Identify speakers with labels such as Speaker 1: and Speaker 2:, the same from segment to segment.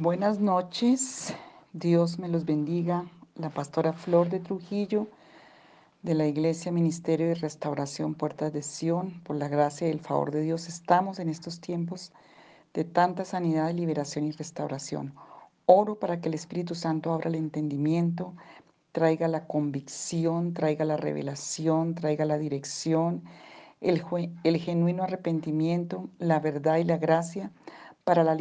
Speaker 1: Buenas noches, Dios me los bendiga. La pastora Flor de Trujillo de la Iglesia Ministerio de Restauración Puertas de Sión, por la gracia y el favor de Dios, estamos en estos tiempos de tanta sanidad, liberación y restauración. Oro para que el Espíritu Santo abra el entendimiento, traiga la convicción, traiga la revelación, traiga la dirección, el, el genuino arrepentimiento, la verdad y la gracia para la,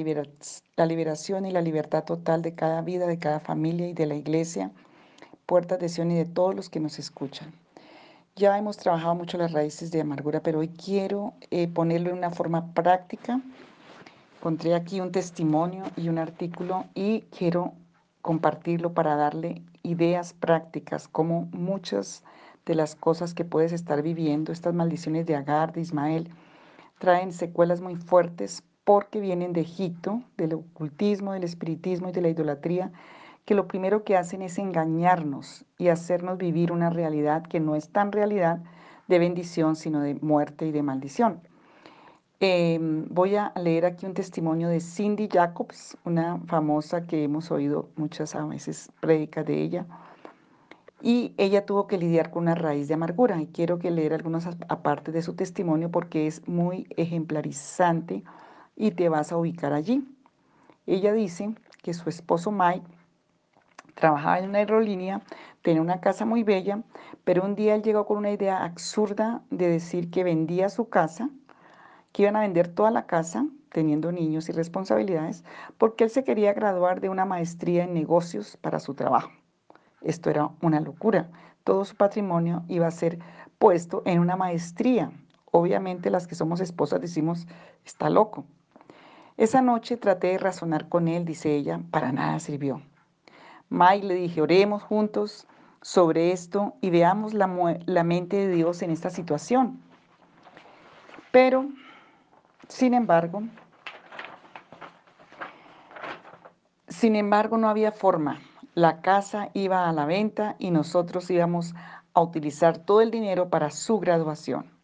Speaker 1: la liberación y la libertad total de cada vida, de cada familia y de la iglesia, puertas de Sion y de todos los que nos escuchan. Ya hemos trabajado mucho las raíces de amargura, pero hoy quiero eh, ponerlo en una forma práctica. Encontré aquí un testimonio y un artículo y quiero compartirlo para darle ideas prácticas, como muchas de las cosas que puedes estar viviendo, estas maldiciones de Agar, de Ismael, traen secuelas muy fuertes porque vienen de Egipto, del ocultismo, del espiritismo y de la idolatría, que lo primero que hacen es engañarnos y hacernos vivir una realidad que no es tan realidad de bendición, sino de muerte y de maldición. Em, voy a leer aquí un testimonio de Cindy Jacobs, una famosa que hemos oído muchas veces prédicas de ella. Y ella tuvo que lidiar con una raíz de amargura. Y quiero que leer algunas aparte de su testimonio porque es muy ejemplarizante y te vas a ubicar allí. Ella dice que su esposo Mike trabajaba en una aerolínea, tenía una casa muy bella, pero un día él llegó con una idea absurda de decir que vendía su casa, que iban a vender toda la casa, teniendo niños y responsabilidades, porque él se quería graduar de una maestría en negocios para su trabajo. Esto era una locura. Todo su patrimonio iba a ser puesto en una maestría. Obviamente las que somos esposas decimos, está loco. Esa noche traté de razonar con él, dice ella, para nada sirvió. Mike le dije, oremos juntos sobre esto y veamos la, la mente de Dios en esta situación. Pero, sin embargo, sin embargo no había forma. La casa iba a la venta y nosotros íbamos a utilizar todo el dinero para su graduación.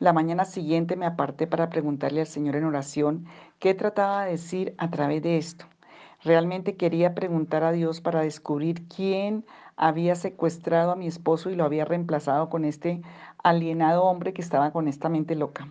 Speaker 1: La mañana siguiente me aparté para preguntarle al Señor en oración qué trataba de decir a través de esto. Realmente quería preguntar a Dios para descubrir quién había secuestrado a mi esposo y lo había reemplazado con este alienado hombre que estaba con esta mente loca.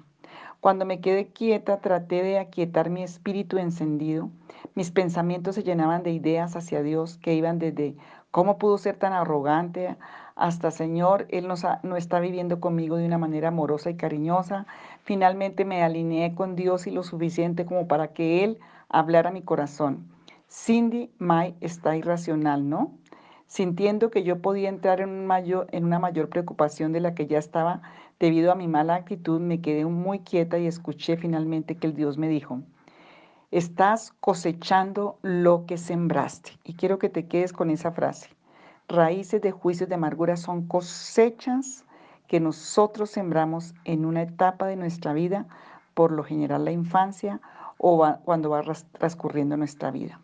Speaker 1: Cuando me quedé quieta, traté de aquietar mi espíritu encendido. Mis pensamientos se llenaban de ideas hacia Dios que iban desde cómo pudo ser tan arrogante hasta Señor, Él no, no está viviendo conmigo de una manera amorosa y cariñosa. Finalmente me alineé con Dios y lo suficiente como para que Él hablara mi corazón. Cindy May está irracional, ¿no? Sintiendo que yo podía entrar en, un en una mayor preocupación de la que ya estaba debido a mi mala actitud, me quedé muy quieta y escuché finalmente que el Dios me dijo, estás cosechando lo que sembraste. Y quiero que te quedes con esa frase raíces de juicios de amargura son cosechas que nosotros sembramos en una etapa de nuestra vida, por lo general la infancia o cuando va transcurriendo nuestra vida.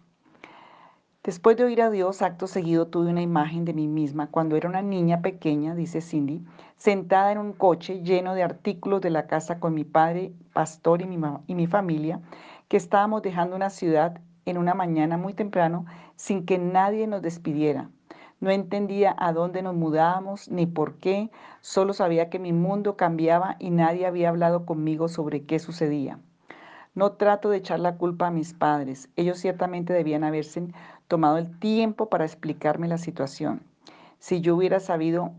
Speaker 1: Después de oír a Dios, acto seguido tuve una imagen de mí misma cuando era una niña pequeña, dice Cindy, sentada en un coche lleno de artículos de la casa con mi padre, pastor y mi, familia, que estábamos dejando una ciudad en una mañana muy temprano sin que nadie nos despidiera. No entendía a dónde nos mudábamos ni por qué, solo sabía que mi mundo cambiaba y nadie había hablado conmigo sobre qué sucedía. No trato de echar la culpa a mis padres, ellos ciertamente debían haberse tomado el tiempo para explicarme la situación. Si yo hubiera sabido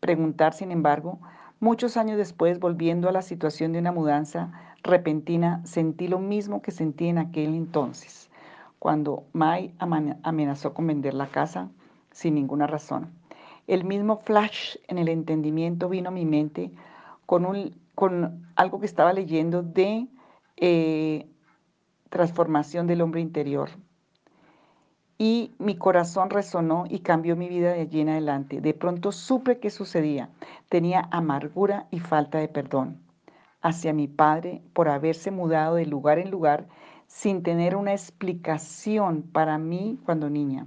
Speaker 1: preguntar, sin embargo, muchos años después, volviendo a la situación de una mudanza repentina, sentí lo mismo que sentí en aquel entonces, cuando Mai amenazó con vender la casa sin ninguna razón. El mismo flash en el entendimiento vino a mi mente con, un, con algo que estaba leyendo de eh, transformación del hombre interior. Y mi corazón resonó y cambió mi vida de allí en adelante. De pronto supe qué sucedía. Tenía amargura y falta de perdón hacia mi padre por haberse mudado de lugar en lugar sin tener una explicación para mí cuando niña.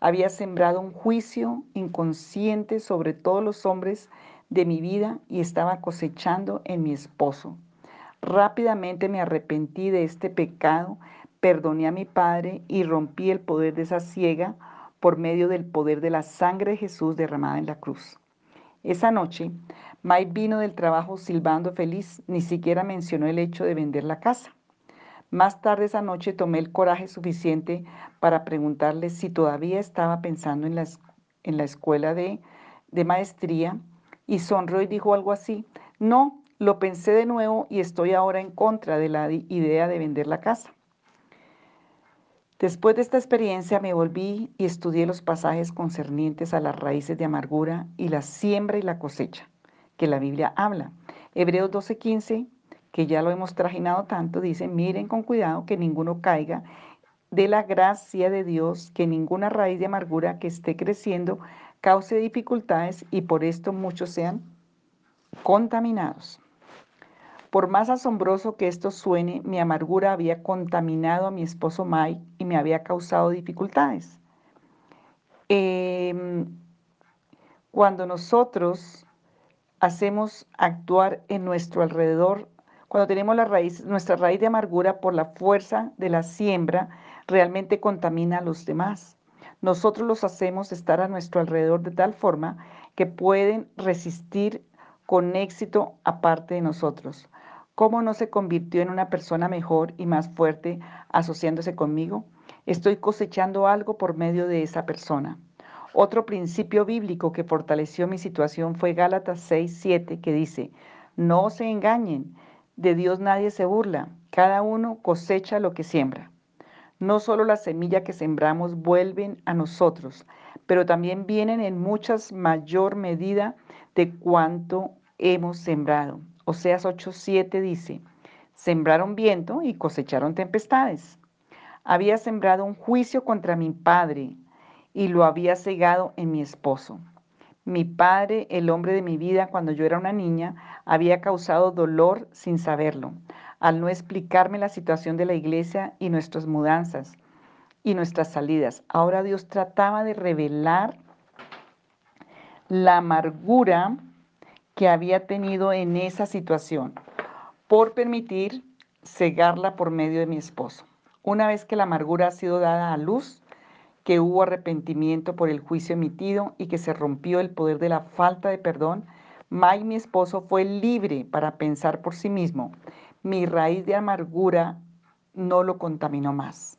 Speaker 1: Había sembrado un juicio inconsciente sobre todos los hombres de mi vida y estaba cosechando en mi esposo. Rápidamente me arrepentí de este pecado, perdoné a mi padre y rompí el poder de esa ciega por medio del poder de la sangre de Jesús derramada en la cruz. Esa noche, Mike vino del trabajo silbando feliz, ni siquiera mencionó el hecho de vender la casa. Más tarde esa noche tomé el coraje suficiente para preguntarle si todavía estaba pensando en la, en la escuela de, de maestría y sonrió y dijo algo así, no, lo pensé de nuevo y estoy ahora en contra de la idea de vender la casa. Después de esta experiencia me volví y estudié los pasajes concernientes a las raíces de amargura y la siembra y la cosecha, que la Biblia habla. Hebreos 12:15, que ya lo hemos trajinado tanto, dice, miren con cuidado que ninguno caiga de la gracia de Dios, que ninguna raíz de amargura que esté creciendo cause dificultades y por esto muchos sean contaminados. Por más asombroso que esto suene, mi amargura había contaminado a mi esposo Mike y me había causado dificultades. Em, cuando nosotros hacemos actuar en nuestro alrededor, cuando tenemos la raíz, nuestra raíz de amargura por la fuerza de la siembra, realmente contamina a los demás. Nosotros los hacemos estar a nuestro alrededor de tal forma que pueden resistir con éxito aparte de nosotros. ¿Cómo no se convirtió en una persona mejor y más fuerte asociándose conmigo? Estoy cosechando algo por medio de esa persona. Otro principio bíblico que fortaleció mi situación fue Gálatas 6, 7, que dice, no se engañen, de Dios nadie se burla, cada uno cosecha lo que siembra. No solo la semilla que sembramos vuelven a nosotros, pero también vienen en muchas mayor medida de cuanto hemos sembrado. Oseas 8:7 dice, sembraron viento y cosecharon tempestades. Había sembrado un juicio contra mi padre y lo había cegado en mi esposo. Mi padre, el hombre de mi vida cuando yo era una niña, había causado dolor sin saberlo, al no explicarme la situación de la iglesia y nuestras mudanzas y nuestras salidas. Ahora Dios trataba de revelar la amargura que había tenido en esa situación por permitir cegarla por medio de mi esposo. Una vez que la amargura ha sido dada a luz, que hubo arrepentimiento por el juicio emitido y que se rompió el poder de la falta de perdón, Mike, mi esposo, fue libre para pensar por sí mismo. Mi raíz de amargura no lo contaminó más.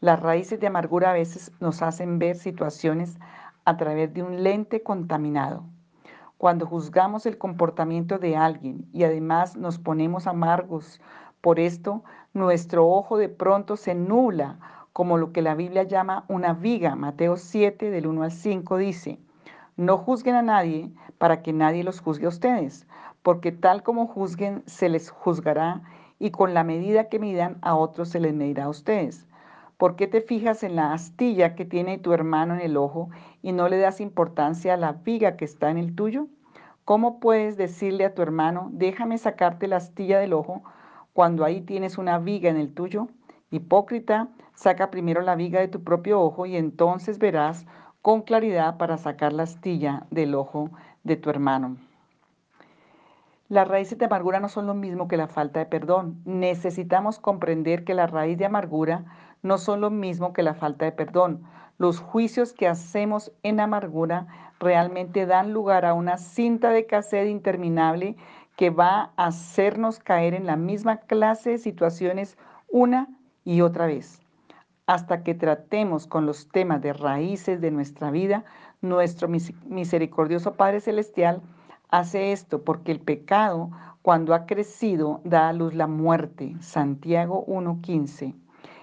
Speaker 1: Las raíces de amargura a veces nos hacen ver situaciones a través de un lente contaminado. Cuando juzgamos el comportamiento de alguien y además nos ponemos amargos por esto, nuestro ojo de pronto se nula, como lo que la Biblia llama una viga. Mateo 7, del 1 al 5 dice, no juzguen a nadie para que nadie los juzgue a ustedes, porque tal como juzguen se les juzgará y con la medida que midan a otros se les medirá a ustedes. ¿Por qué te fijas en la astilla que tiene tu hermano en el ojo y no le das importancia a la viga que está en el tuyo? ¿Cómo puedes decirle a tu hermano, déjame sacarte la astilla del ojo cuando ahí tienes una viga en el tuyo? Hipócrita, saca primero la viga de tu propio ojo y entonces verás con claridad para sacar la astilla del ojo de tu hermano. Las raíces de amargura no son lo mismo que la falta de perdón. Necesitamos comprender que la raíz de amargura no son lo mismo que la falta de perdón. Los juicios que hacemos en amargura realmente dan lugar a una cinta de cassette interminable que va a hacernos caer en la misma clase de situaciones una y otra vez. Hasta que tratemos con los temas de raíces de nuestra vida, nuestro misericordioso Padre Celestial hace esto porque el pecado, cuando ha crecido, da a luz la muerte. Santiago 1.15.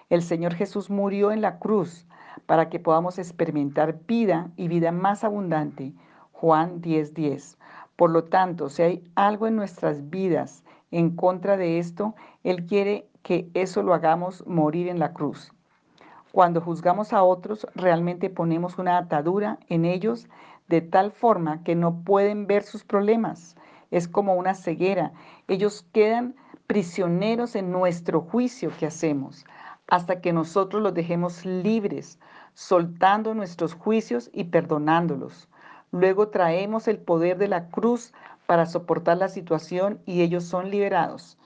Speaker 1: El Señor Jesús murió en la cruz para que podamos experimentar vida y vida más abundante. Juan 10.10. Por lo tanto, si hay algo en nuestras vidas en contra de esto, Él quiere que eso lo hagamos morir en la cruz. Cuando juzgamos a otros, realmente ponemos una atadura en ellos de tal forma que no pueden ver sus problemas. Es como una ceguera. Ellos quedan prisioneros en nuestro juicio que hacemos hasta que nosotros los dejemos libres, soltando nuestros juicios y perdonándolos. Luego traemos el poder de la cruz para soportar la situación y ellos son liberados.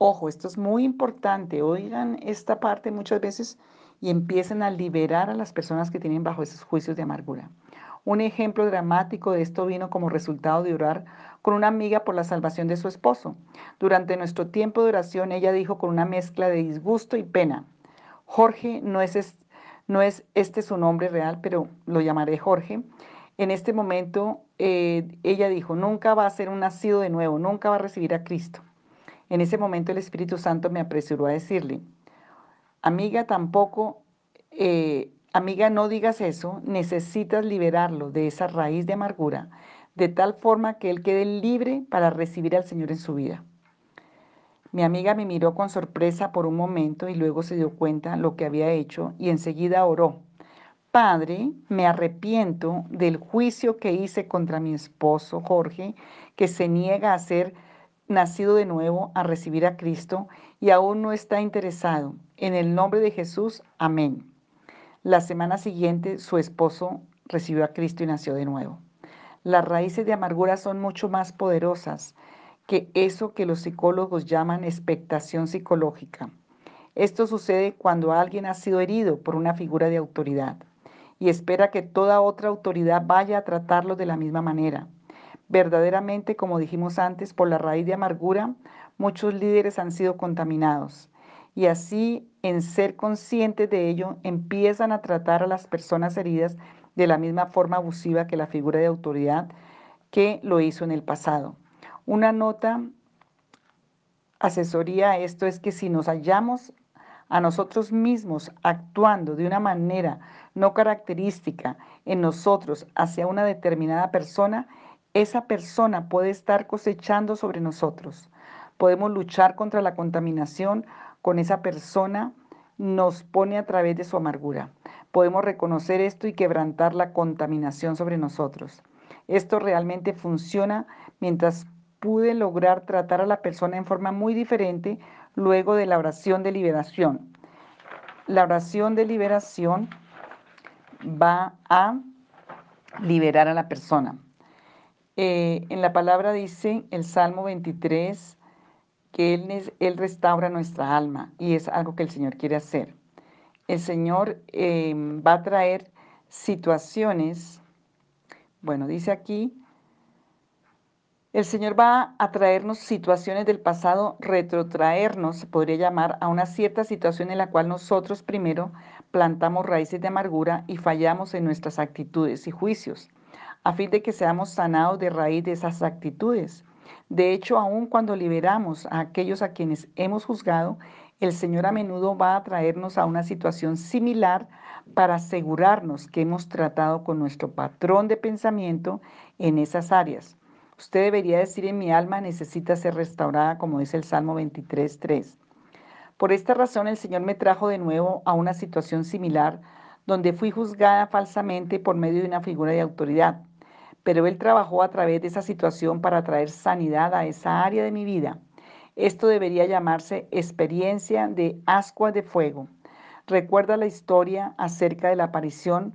Speaker 1: Ojo, esto es muy importante. Oigan esta parte muchas veces y empiecen a liberar a las personas que tienen bajo esos juicios de amargura. Un ejemplo dramático de esto vino como resultado de orar con una amiga por la salvación de su esposo. Durante nuestro tiempo de oración, ella dijo con una mezcla de disgusto y pena, Jorge no es, no es este su nombre real, pero lo llamaré Jorge. En este momento, eh, ella dijo, nunca va a ser un nacido de nuevo, nunca va a recibir a Cristo. En ese momento el Espíritu Santo me apresuró a decirle, amiga, tampoco, eh, amiga, no digas eso, necesitas liberarlo de esa raíz de amargura, de tal forma que él quede libre para recibir al Señor en su vida. Mi amiga me miró con sorpresa por un momento y luego se dio cuenta lo que había hecho y enseguida oró. Padre, me arrepiento del juicio que hice contra mi esposo Jorge, que se niega a ser nacido de nuevo, a recibir a Cristo y aún no está interesado. En el nombre de Jesús, amén. La semana siguiente su esposo recibió a Cristo y nació de nuevo. Las raíces de amargura son mucho más poderosas que eso que los psicólogos llaman expectación psicológica. Esto sucede cuando alguien ha sido herido por una figura de autoridad y espera que toda otra autoridad vaya a tratarlo de la misma manera. Verdaderamente, como dijimos antes, por la raíz de amargura, muchos líderes han sido contaminados. Y así, en ser conscientes de ello, empiezan a tratar a las personas heridas de la misma forma abusiva que la figura de autoridad que lo hizo en el pasado. Una nota asesoría a esto es que si nos hallamos a nosotros mismos actuando de una manera no característica en nosotros hacia una determinada persona, esa persona puede estar cosechando sobre nosotros. Podemos luchar contra la contaminación con esa persona, nos pone a través de su amargura. Podemos reconocer esto y quebrantar la contaminación sobre nosotros. Esto realmente funciona mientras pude lograr tratar a la persona en forma muy diferente luego de la oración de liberación. La oración de liberación va a liberar a la persona. Eh, en la palabra dice el Salmo 23 que él, restaura nuestra alma y es algo que el Señor quiere hacer. El Señor em, va a traer situaciones, bueno, dice aquí, el Señor va a traernos situaciones del pasado, retrotraernos, se podría llamar, a una cierta situación en la cual nosotros primero plantamos raíces de amargura y fallamos en nuestras actitudes y juicios a fin de que seamos sanados de raíz de esas actitudes. De hecho, aun cuando liberamos a aquellos a quienes hemos juzgado, el Señor a menudo va a traernos a una situación similar para asegurarnos que hemos tratado con nuestro patrón de pensamiento en esas áreas. Usted debería decir en mi alma necesita ser restaurada, como dice el Salmo 23.3. Por esta razón el Señor me trajo de nuevo a una situación similar donde fui juzgada falsamente por medio de una figura de autoridad pero Él trabajó a través de esa situación para traer sanidad a esa área de mi vida. Esto debería llamarse experiencia de ascuas de fuego. Recuerda la historia acerca de la aparición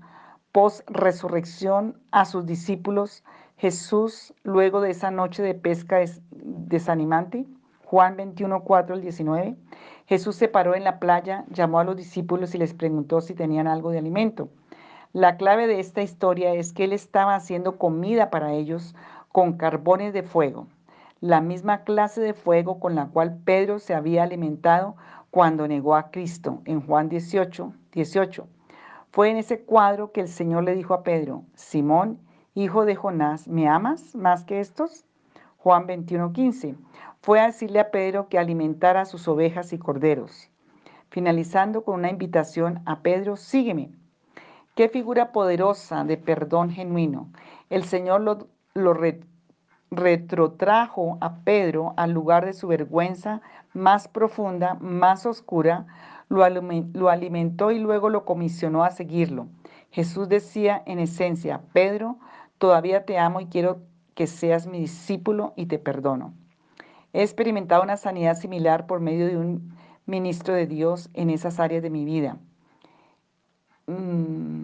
Speaker 1: post-resurrección a sus discípulos Jesús luego de esa noche de pesca desanimante. Juan 21, 4 al 19. Jesús se paró en la playa, llamó a los discípulos y les preguntó si tenían algo de alimento. La clave de esta historia es que él estaba haciendo comida para ellos con carbones de fuego, la misma clase de fuego con la cual Pedro se había alimentado cuando negó a Cristo en Juan 18, 18. Fue en ese cuadro que el Señor le dijo a Pedro, Simón, hijo de Jonás, ¿me amas más que estos? Juan 21, 15. Fue a decirle a Pedro que alimentara a sus ovejas y corderos, finalizando con una invitación a Pedro, sígueme. Qué figura poderosa de perdón genuino. El Señor lo, retrotrajo a Pedro al lugar de su vergüenza más profunda, más oscura, lo, alimentó y luego lo comisionó a seguirlo. Jesús decía en esencia, Pedro, todavía te amo y quiero que seas mi discípulo y te perdono. He experimentado una sanidad similar por medio de un ministro de Dios en esas áreas de mi vida. Mm.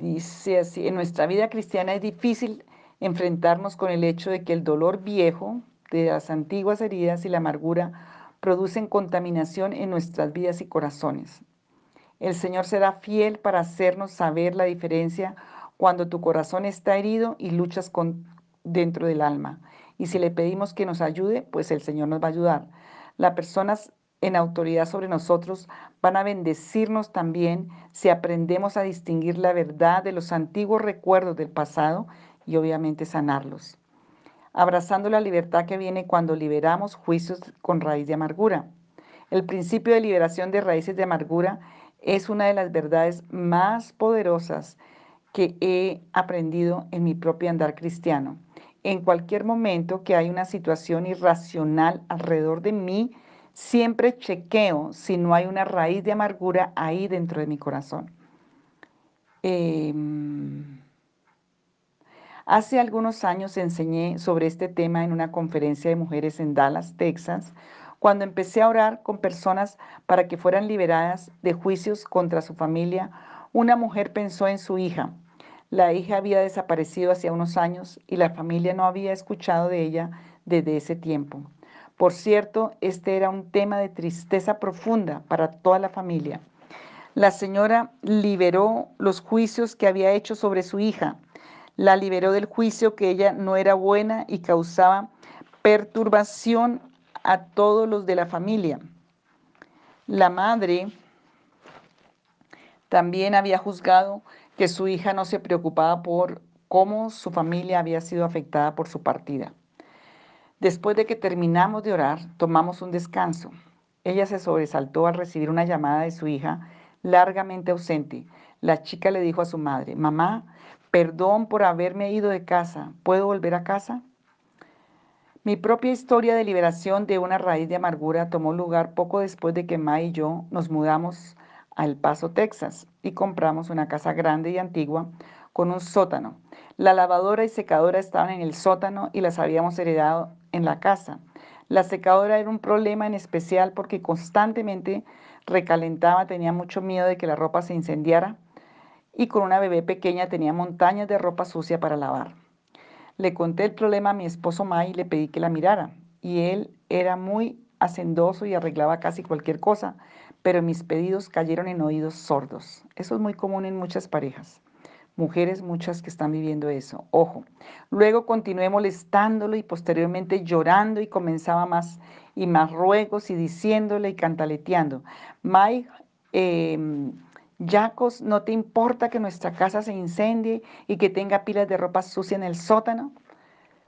Speaker 1: Dice así, en nuestra vida cristiana es difícil enfrentarnos con el hecho de que el dolor viejo de las antiguas heridas y la amargura producen contaminación en nuestras vidas y corazones. El Señor será fiel para hacernos saber la diferencia cuando tu corazón está herido y luchas con, dentro del alma. Y si le pedimos que nos ayude, pues el Señor nos va a ayudar. Las personas en autoridad sobre nosotros van a bendecirnos también si aprendemos a distinguir la verdad de los antiguos recuerdos del pasado y obviamente sanarlos. Abrazando la libertad que viene cuando liberamos juicios con raíz de amargura. El principio de liberación de raíces de amargura es una de las verdades más poderosas que he aprendido en mi propio andar cristiano. En cualquier momento que hay una situación irracional alrededor de mí, siempre chequeo si no hay una raíz de amargura ahí dentro de mi corazón. Em, hace algunos años enseñé sobre este tema en una conferencia de mujeres en Dallas, Texas, cuando empecé a orar con personas para que fueran liberadas de juicios contra su familia, una mujer pensó en su hija. La hija había desaparecido hace unos años y la familia no había escuchado de ella desde ese tiempo. Por cierto, este era un tema de tristeza profunda para toda la familia. La señora liberó los juicios que había hecho sobre su hija. La liberó del juicio que ella no era buena y causaba perturbación a todos los de la familia. La madre también había juzgado que su hija no se preocupaba por cómo su familia había sido afectada por su partida. Después de que terminamos de orar, tomamos un descanso. Ella se sobresaltó al recibir una llamada de su hija largamente ausente. La chica le dijo a su madre, mamá, perdón por haberme ido de casa, ¿puedo volver a casa? Mi propia historia de liberación de una raíz de amargura tomó lugar poco después de que Ma y yo nos mudamos a El Paso, Texas, y compramos una casa grande y antigua con un sótano. La lavadora y secadora estaban en el sótano y las habíamos heredado en la casa. La secadora era un problema en especial porque constantemente recalentaba, tenía mucho miedo de que la ropa se incendiara y con una bebé pequeña tenía montañas de ropa sucia para lavar. Le conté el problema a mi esposo May y le pedí que la mirara. Y él era muy hacendoso y arreglaba casi cualquier cosa, pero mis pedidos cayeron en oídos sordos. Eso es muy común en muchas parejas. Mujeres muchas que están viviendo eso. Ojo. Luego continué molestándolo y posteriormente llorando y comenzaba más y más ruegos y diciéndole y cantaleteando. Mike, eh, Yacos, ¿no te importa que nuestra casa se incendie y que tenga pilas de ropa sucia en el sótano?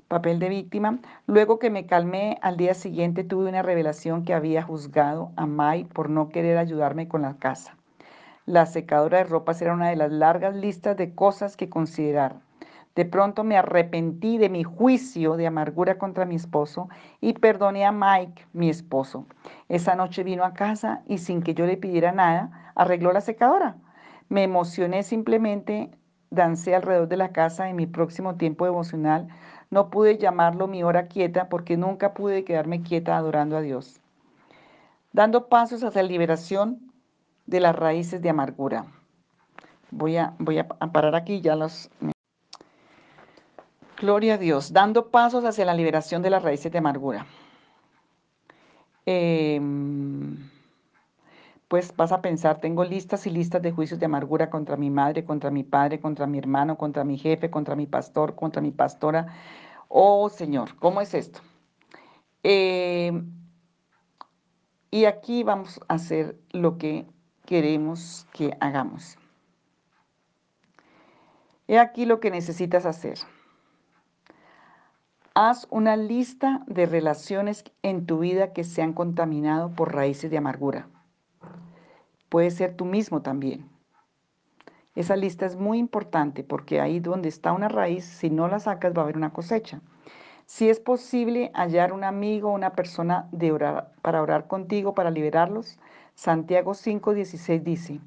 Speaker 1: Papel de víctima. Luego que me calmé, al día siguiente tuve una revelación que había juzgado a Mai por no querer ayudarme con la casa. La secadora de ropas era una de las largas listas de cosas que considerar. De pronto me arrepentí de mi juicio de amargura contra mi esposo y perdoné a Mike, mi esposo. Esa noche vino a casa y sin que yo le pidiera nada, arregló la secadora. Me emocioné simplemente, dancé alrededor de la casa en mi próximo tiempo emocional. No pude llamarlo mi hora quieta porque nunca pude quedarme quieta adorando a Dios. Dando pasos hacia la liberación de las raíces de amargura. Voy a, voy a parar aquí, ya los... Gloria a Dios, dando pasos hacia la liberación de las raíces de amargura. Em, pues vas a pensar, tengo listas y listas de juicios de amargura contra mi madre, contra mi padre, contra mi hermano, contra mi jefe, contra mi pastor, contra mi pastora. Oh Señor, ¿cómo es esto? Em, y aquí vamos a hacer lo que queremos que hagamos. He aquí lo que necesitas hacer. Haz una lista de relaciones en tu vida que se han contaminado por raíces de amargura. Puede ser tú mismo también. Esa lista es muy importante porque ahí donde está una raíz, si no la sacas va a haber una cosecha. Si es posible hallar un amigo o una persona para orar contigo, para liberarlos, Santiago 5:16 dice,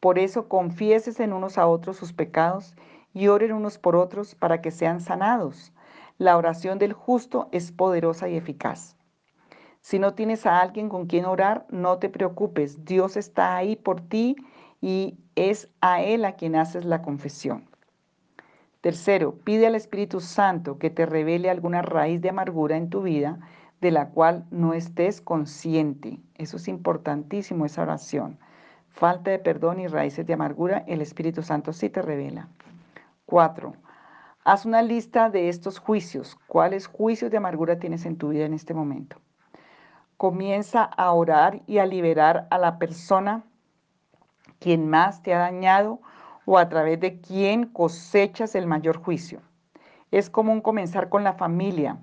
Speaker 1: por eso confieses en unos a otros sus pecados y oren unos por otros para que sean sanados. La oración del justo es poderosa y eficaz. Si no tienes a alguien con quien orar, no te preocupes. Dios está ahí por ti y es a Él a quien haces la confesión. Tercero, pide al Espíritu Santo que te revele alguna raíz de amargura en tu vida de la cual no estés consciente. Eso es importantísimo, esa oración. Falta de perdón y raíces de amargura, el Espíritu Santo sí te revela. Cuatro, haz una lista de estos juicios. ¿Cuáles juicios de amargura tienes en tu vida en este momento? Comienza a orar y a liberar a la persona quien más te ha dañado o a través de quien cosechas el mayor juicio. Es común comenzar con la familia,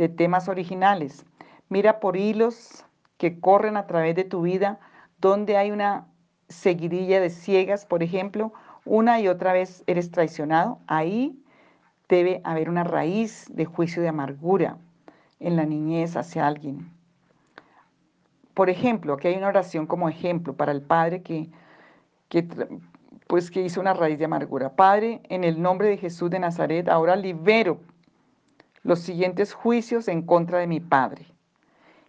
Speaker 1: de temas originales. Mira por hilos que corren a través de tu vida, donde hay una seguidilla de ciegas, por ejemplo, una y otra vez eres traicionado. Ahí debe haber una raíz de juicio de amargura en la niñez hacia alguien. Por ejemplo, aquí hay una oración como ejemplo para el padre que, que, pues, que hizo una raíz de amargura. Padre, en el nombre de Jesús de Nazaret, ahora libero los siguientes juicios en contra de mi padre.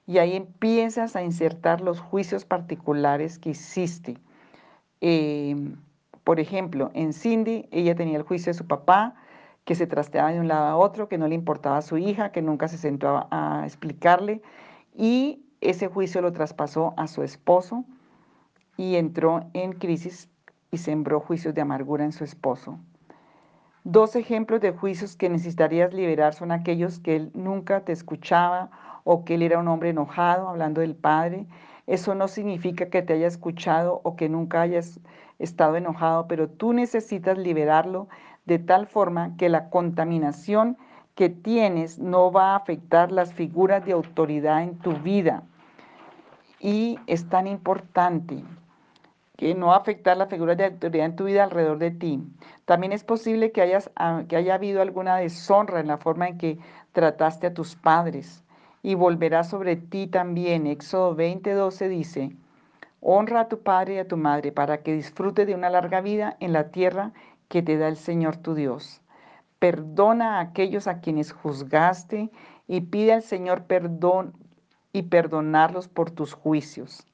Speaker 1: Y ahí empiezas a insertar los juicios particulares que hiciste. Eh, por ejemplo, en Cindy, ella tenía el juicio de su papá, que se trasteaba de un lado a otro, que no le importaba a su hija, que nunca se sentó a, explicarle. Y ese juicio lo traspasó a su esposo y entró en crisis y sembró juicios de amargura en su esposo. Dos ejemplos de juicios que necesitarías liberar son aquellos que él nunca te escuchaba o que él era un hombre enojado, hablando del Padre. Eso no significa que te haya escuchado o que nunca hayas estado enojado, pero tú necesitas liberarlo de tal forma que la contaminación que tienes no va a afectar las figuras de autoridad en tu vida. Y es tan importante que no afectar la figura de autoridad en tu vida alrededor de ti. También es posible que, hayas, ah, que haya habido alguna deshonra en la forma en que trataste a tus padres y volverá sobre ti también. Éxodo 20:12 dice, honra a tu padre y a tu madre para que disfrute de una larga vida en la tierra que te da el Señor tu Dios. Perdona a aquellos a quienes juzgaste y pide al Señor perdón y perdonarlos por tus juicios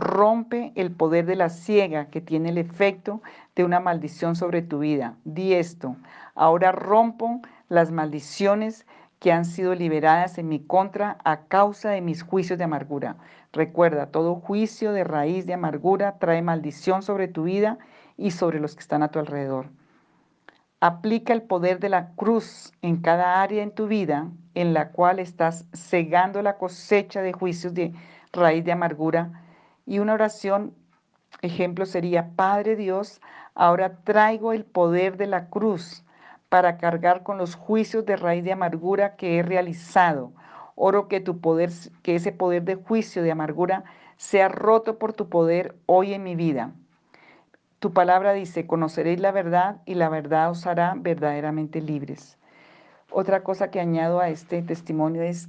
Speaker 1: rompe el poder de la ciega que tiene el efecto de una maldición sobre tu vida. Di esto, ahora rompo las maldiciones que han sido liberadas en mi contra a causa de mis juicios de amargura. Recuerda, todo juicio de raíz de amargura trae maldición sobre tu vida y sobre los que están a tu alrededor. Aplica el poder de la cruz en cada área en tu vida en la cual estás cegando la cosecha de juicios de raíz de amargura y una oración, ejemplo, sería, Padre Dios, ahora traigo el poder de la cruz para cargar con los juicios de raíz de amargura que he realizado. Oro que tu poder, que ese poder de juicio de amargura sea roto por tu poder hoy en mi vida. Tu palabra dice, conoceréis la verdad y la verdad os hará verdaderamente libres. Otra cosa que añado a este testimonio es,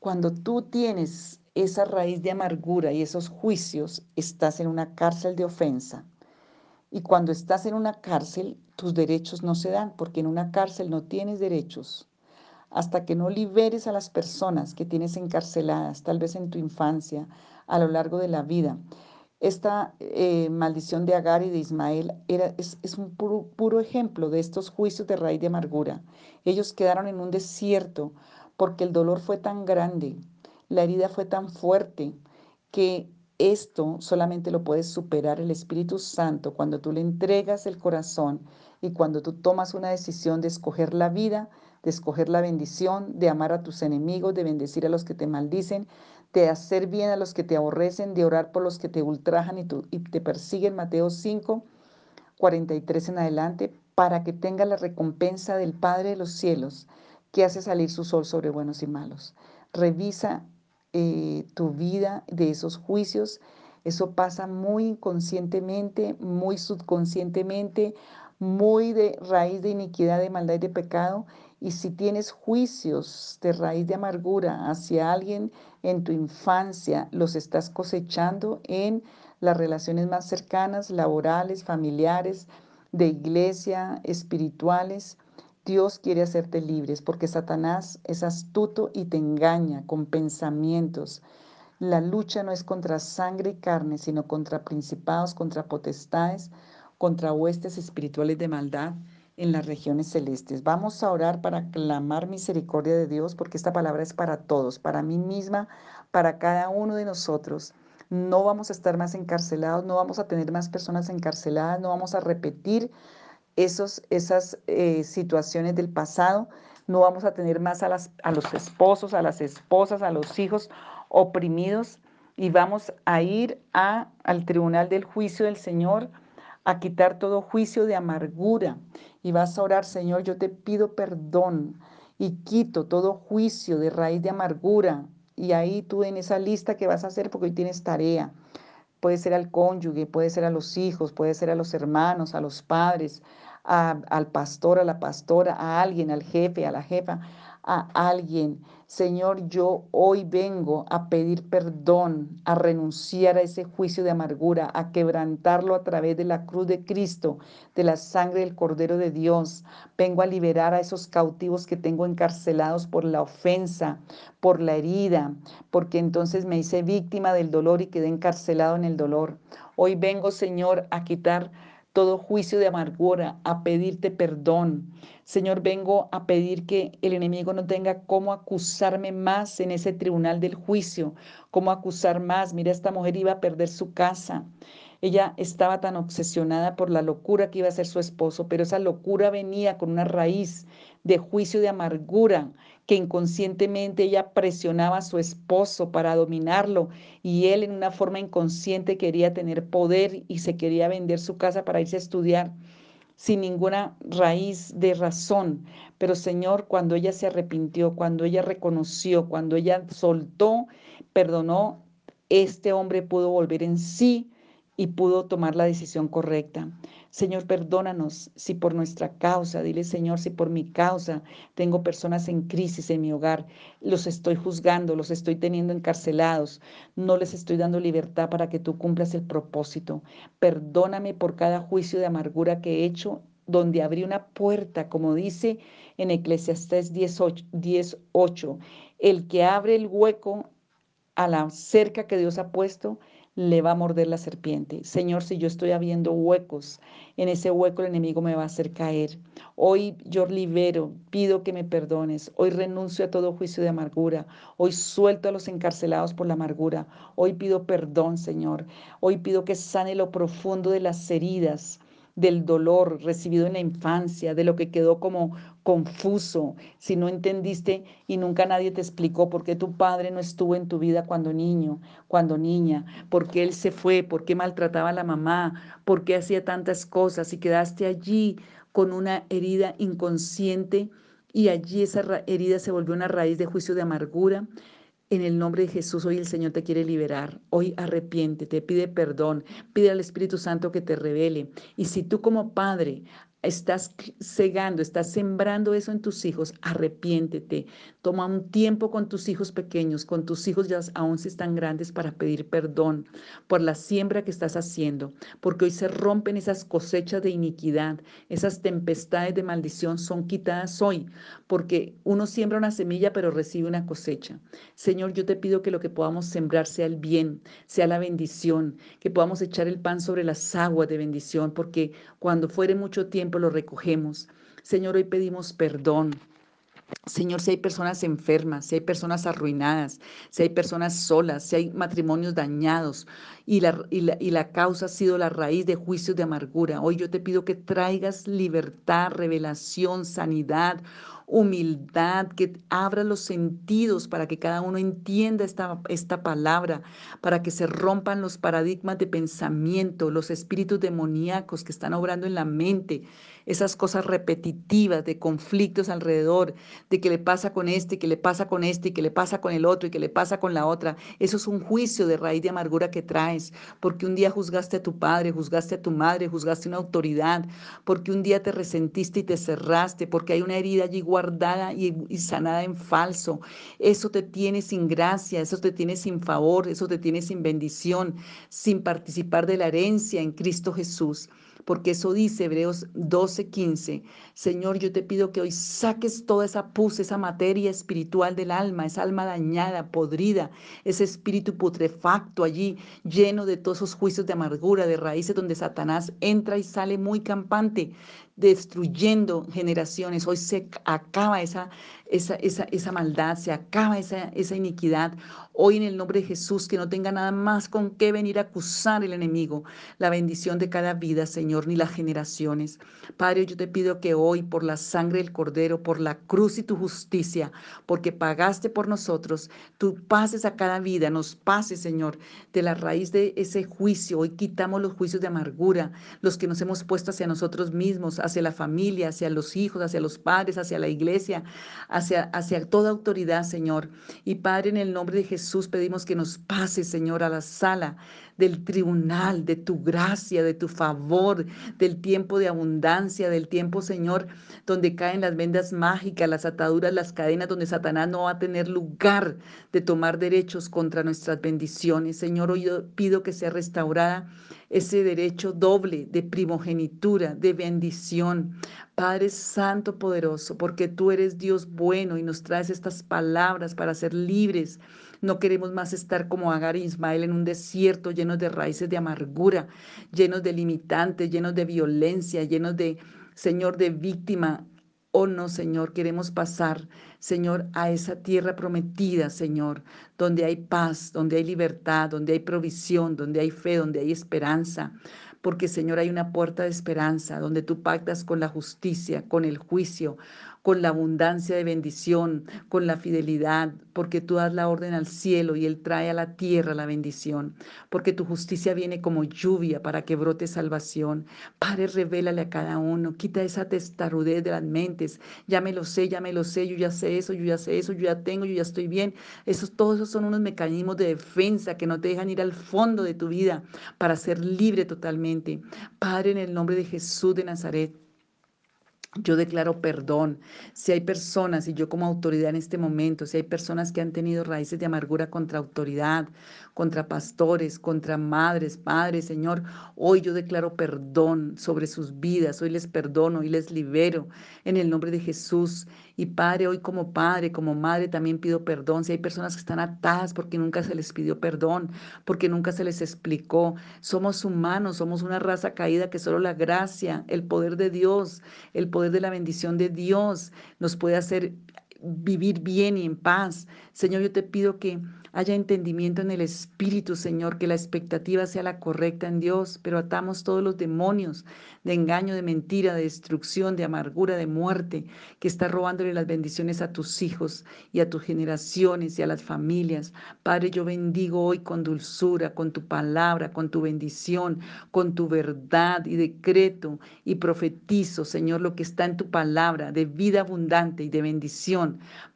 Speaker 1: cuando tú tienes esa raíz de amargura y esos juicios, estás en una cárcel de ofensa. Y cuando estás en una cárcel, tus derechos no se dan, porque en una cárcel no tienes derechos. Hasta que no liberes a las personas que tienes encarceladas, tal vez en tu infancia, a lo largo de la vida. Esta eh, maldición de Agar y de Ismael era, es, un puro, puro ejemplo de estos juicios de raíz de amargura. Ellos quedaron en un desierto porque el dolor fue tan grande, la herida fue tan fuerte que esto solamente lo puedes superar el Espíritu Santo cuando tú le entregas el corazón y cuando tú tomas una decisión de escoger la vida, de escoger la bendición, de amar a tus enemigos, de bendecir a los que te maldicen, de hacer bien a los que te aborrecen, de orar por los que te ultrajan y, y te persiguen. Mateo 5, 43 en adelante, para que tenga la recompensa del Padre de los cielos, que hace salir su sol sobre buenos y malos. Revisa eh, tu vida de esos juicios. Eso pasa muy inconscientemente, muy subconscientemente, muy de raíz de iniquidad, de maldad y de pecado. Y si tienes juicios de raíz de amargura hacia alguien en tu infancia, los estás cosechando en las relaciones más cercanas, laborales, familiares, de iglesia, espirituales. Dios quiere hacerte libres porque Satanás es astuto y te engaña con pensamientos. La lucha no es contra sangre y carne, sino contra principados, contra potestades, contra huestes espirituales de maldad en las regiones celestes. Vamos a orar para clamar misericordia de Dios porque esta palabra es para todos, para mí misma, para cada uno de nosotros. No vamos a estar más encarcelados, no vamos a tener más personas encarceladas, no vamos a repetir esos, esas eh, situaciones del pasado, no vamos a tener más a, las, a los esposos, a las esposas, a los hijos oprimidos y vamos a ir a, al tribunal del juicio del Señor a quitar todo juicio de amargura y vas a orar, Señor, yo te pido perdón y quito todo juicio de raíz de amargura. Y ahí tú en esa lista que vas a hacer, porque hoy tienes tarea, puede ser al cónyuge, puede ser a los hijos, puede ser a los hermanos, a los padres, al pastor, a la pastora, a alguien, al jefe, a la jefa, a alguien. Señor, yo hoy vengo a pedir perdón, a renunciar a ese juicio de amargura, a quebrantarlo a través de la cruz de Cristo, de la sangre del Cordero de Dios. Vengo a liberar a esos cautivos que tengo encarcelados por la ofensa, por la herida, porque entonces me hice víctima del dolor y quedé encarcelado en el dolor. Hoy vengo, Señor, a quitar todo juicio de amargura, a pedirte perdón. Señor, vengo a pedir que el enemigo no tenga cómo acusarme más en ese tribunal del juicio, cómo acusar más. Mira, esta mujer iba a perder su casa. Ella estaba tan obsesionada por la locura que iba a ser su esposo, pero esa locura venía con una raíz de juicio de amargura que inconscientemente ella presionaba a su esposo para dominarlo y él en una forma inconsciente quería tener poder y se quería vender su casa para irse a estudiar sin ninguna raíz de razón. Pero Señor, cuando ella se arrepintió, cuando ella reconoció, cuando ella soltó, perdonó, este hombre pudo volver en sí y pudo tomar la decisión correcta. Señor, perdónanos si por nuestra causa, dile Señor, si por mi causa tengo personas en crisis en mi hogar, los estoy juzgando, los estoy teniendo encarcelados, no les estoy dando libertad para que tú cumplas el propósito. Perdóname por cada juicio de amargura que he hecho donde abrí una puerta, como dice en Eclesiastés 18, el que abre el hueco a la cerca que Dios ha puesto, le va a morder la serpiente. Señor, si yo estoy abriendo huecos, en ese hueco el enemigo me va a hacer caer. Hoy yo libero, pido que me perdones. Hoy renuncio a todo juicio de amargura. Hoy suelto a los encarcelados por la amargura. Hoy pido perdón, Señor. Hoy pido que sane lo profundo de las heridas del dolor recibido en la infancia, de lo que quedó como confuso, si no entendiste y nunca nadie te explicó por qué tu padre no estuvo en tu vida cuando niño, cuando niña, por qué él se fue, por qué maltrataba a la mamá, por qué hacía tantas cosas y quedaste allí con una herida inconsciente y allí esa herida se volvió una raíz de juicio de amargura, en el nombre de Jesús, hoy el Señor te quiere liberar. Hoy arrepiéntete, pide perdón, pide al Espíritu Santo que te revele. Y si tú como padre estás cegando, estás sembrando eso en tus hijos, arrepiéntete. Toma un tiempo con tus hijos pequeños, con tus hijos ya aún si están grandes para pedir perdón por la siembra que estás haciendo, porque hoy se rompen esas cosechas de iniquidad, esas tempestades de maldición son quitadas hoy, porque uno siembra una semilla pero recibe una cosecha. Señor, yo te pido que lo que podamos sembrar sea el bien, sea la bendición, que podamos echar el pan sobre las aguas de bendición, porque cuando fuere mucho tiempo, lo recogemos. Señor, hoy pedimos perdón. Señor, si hay personas enfermas, si hay personas arruinadas, si hay personas solas, si hay matrimonios dañados y la, y la, y la causa ha sido la raíz de juicios de amargura, hoy yo te pido que traigas libertad, revelación, sanidad humildad, que abra los sentidos para que cada uno entienda esta, esta palabra, para que se rompan los paradigmas de pensamiento, los espíritus demoníacos que están obrando en la mente, esas cosas repetitivas de conflictos alrededor, de que le pasa con este, que le pasa con este, y que le pasa con el otro, y que le pasa con la otra. Eso es un juicio de raíz de amargura que porque un día juzgaste a tu padre, juzgaste a tu madre, juzgaste a una autoridad, porque un día te resentiste y te cerraste, porque hay una herida allí guardada y, y sanada en falso. Eso te tiene sin gracia, eso te tiene sin favor, eso te tiene sin bendición, sin participar de la herencia en Cristo Jesús porque eso dice Hebreos 12:15. Señor, yo te pido que hoy saques toda esa pus, esa materia espiritual del alma, esa alma dañada, podrida, ese espíritu putrefacto allí, lleno de todos esos juicios de amargura, de raíces donde Satanás entra y sale muy campante, destruyendo generaciones. Hoy se acaba esa, esa, esa, esa maldad, se acaba esa, esa iniquidad. Hoy en el nombre de Jesús, que no tenga nada más con qué venir a acusar el enemigo, la bendición de cada vida, Señor, ni las generaciones. Padre, yo te pido que hoy, por la sangre del Cordero, por la cruz y tu justicia, porque pagaste por nosotros, tú pases a cada vida, nos pases, Señor, de la raíz de ese juicio. Hoy quitamos los juicios de amargura, los que nos hemos puesto hacia nosotros mismos, hacia la familia, hacia los hijos, hacia los padres, hacia la iglesia, hacia, hacia toda autoridad, Señor. Y Padre, en el nombre de Jesús pedimos que nos pases, Señor, a la sala del tribunal, de tu gracia, de tu favor, del tiempo de abundancia, del tiempo, Señor, donde caen las vendas mágicas, las ataduras, las cadenas, donde Satanás no va a tener lugar de tomar derechos contra nuestras bendiciones. Señor, hoy pido que sea restaurada ese derecho doble de primogenitura, de bendición. Padre Santo Poderoso, porque tú eres Dios bueno y nos traes estas palabras para ser libres. No queremos más estar como Agar y Ismael en un desierto lleno de raíces de amargura, llenos de limitantes, llenos de violencia, llenos de, Señor, de víctima. Oh no, Señor, queremos pasar, Señor, a esa tierra prometida, Señor, donde hay paz, donde hay libertad, donde hay provisión, donde hay fe, donde hay esperanza. Porque, Señor, hay una puerta de esperanza donde tú pactas con la justicia, con el juicio con la abundancia de bendición, con la fidelidad, porque tú das la orden al cielo y Él trae a la tierra la bendición, porque tu justicia viene como lluvia para que brote salvación. Padre, revélale a cada uno, quita esa testarudez de las mentes, ya me lo sé, ya me lo sé, yo ya sé eso, yo ya sé eso, yo ya tengo, yo ya estoy bien. Esos, todos esos son unos mecanismos de defensa que no te dejan ir al fondo de tu vida para ser libre totalmente. Padre, en el nombre de Jesús de Nazaret, yo declaro perdón. Si hay personas, y yo como autoridad en este momento, si hay personas que han tenido raíces de amargura contra autoridad, contra pastores, contra madres, padres, Señor, hoy yo declaro perdón sobre sus vidas. Hoy les perdono y les libero en el nombre de Jesús. Y Padre, hoy como padre, como madre, también pido perdón. Si hay personas que están atadas porque nunca se les pidió perdón, porque nunca se les explicó. Somos humanos, somos una raza caída que solo la gracia, el poder de Dios, el poder de la bendición de Dios nos puede hacer vivir bien y en paz. Señor, yo te pido que haya entendimiento en el Espíritu, Señor, que la expectativa sea la correcta en Dios, pero atamos todos los demonios de engaño, de mentira, de destrucción, de amargura, de muerte, que está robándole las bendiciones a tus hijos y a tus generaciones y a las familias. Padre, yo bendigo hoy con dulzura, con tu palabra, con tu bendición, con tu verdad y decreto y profetizo, Señor, lo que está en tu palabra de vida abundante y de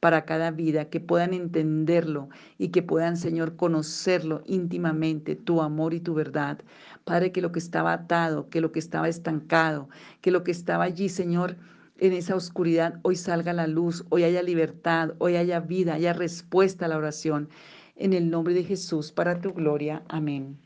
Speaker 1: para cada vida, que puedan entenderlo y que puedan, Señor, conocerlo íntimamente, tu amor y tu verdad. Padre, que lo que estaba atado, que lo que estaba estancado, que lo que estaba allí, Señor, en esa oscuridad, hoy salga la luz, hoy haya libertad, hoy haya vida, haya respuesta a la oración. En el nombre de Jesús, para tu gloria. Amén.